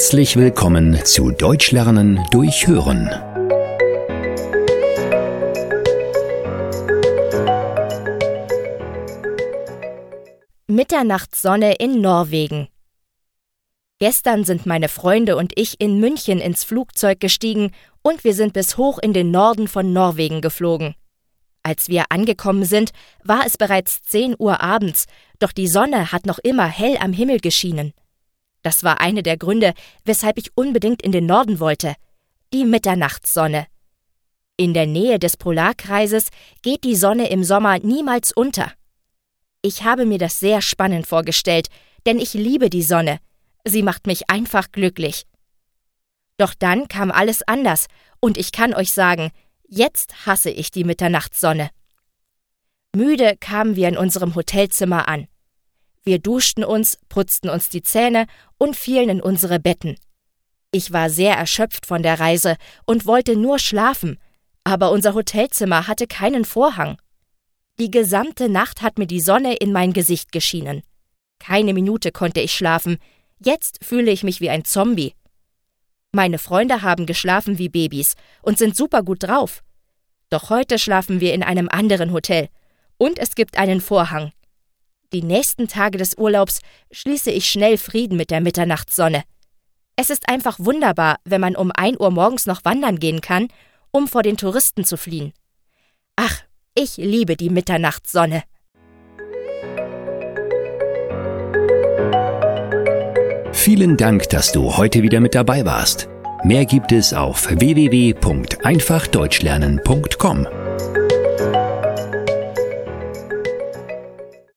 Herzlich willkommen zu Deutsch lernen durch Hören. Mitternachtssonne in Norwegen. Gestern sind meine Freunde und ich in München ins Flugzeug gestiegen und wir sind bis hoch in den Norden von Norwegen geflogen. Als wir angekommen sind, war es bereits 10 Uhr abends, doch die Sonne hat noch immer hell am Himmel geschienen. Das war eine der Gründe, weshalb ich unbedingt in den Norden wollte. Die Mitternachtssonne. In der Nähe des Polarkreises geht die Sonne im Sommer niemals unter. Ich habe mir das sehr spannend vorgestellt, denn ich liebe die Sonne. Sie macht mich einfach glücklich. Doch dann kam alles anders, und ich kann euch sagen, jetzt hasse ich die Mitternachtssonne. Müde kamen wir in unserem Hotelzimmer an. Wir duschten uns, putzten uns die Zähne und fielen in unsere Betten. Ich war sehr erschöpft von der Reise und wollte nur schlafen, aber unser Hotelzimmer hatte keinen Vorhang. Die gesamte Nacht hat mir die Sonne in mein Gesicht geschienen. Keine Minute konnte ich schlafen, jetzt fühle ich mich wie ein Zombie. Meine Freunde haben geschlafen wie Babys und sind super gut drauf. Doch heute schlafen wir in einem anderen Hotel, und es gibt einen Vorhang. Die nächsten Tage des Urlaubs schließe ich schnell Frieden mit der Mitternachtssonne. Es ist einfach wunderbar, wenn man um ein Uhr morgens noch wandern gehen kann, um vor den Touristen zu fliehen. Ach, ich liebe die Mitternachtssonne. Vielen Dank, dass du heute wieder mit dabei warst. Mehr gibt es auf www.einfachdeutschlernen.com.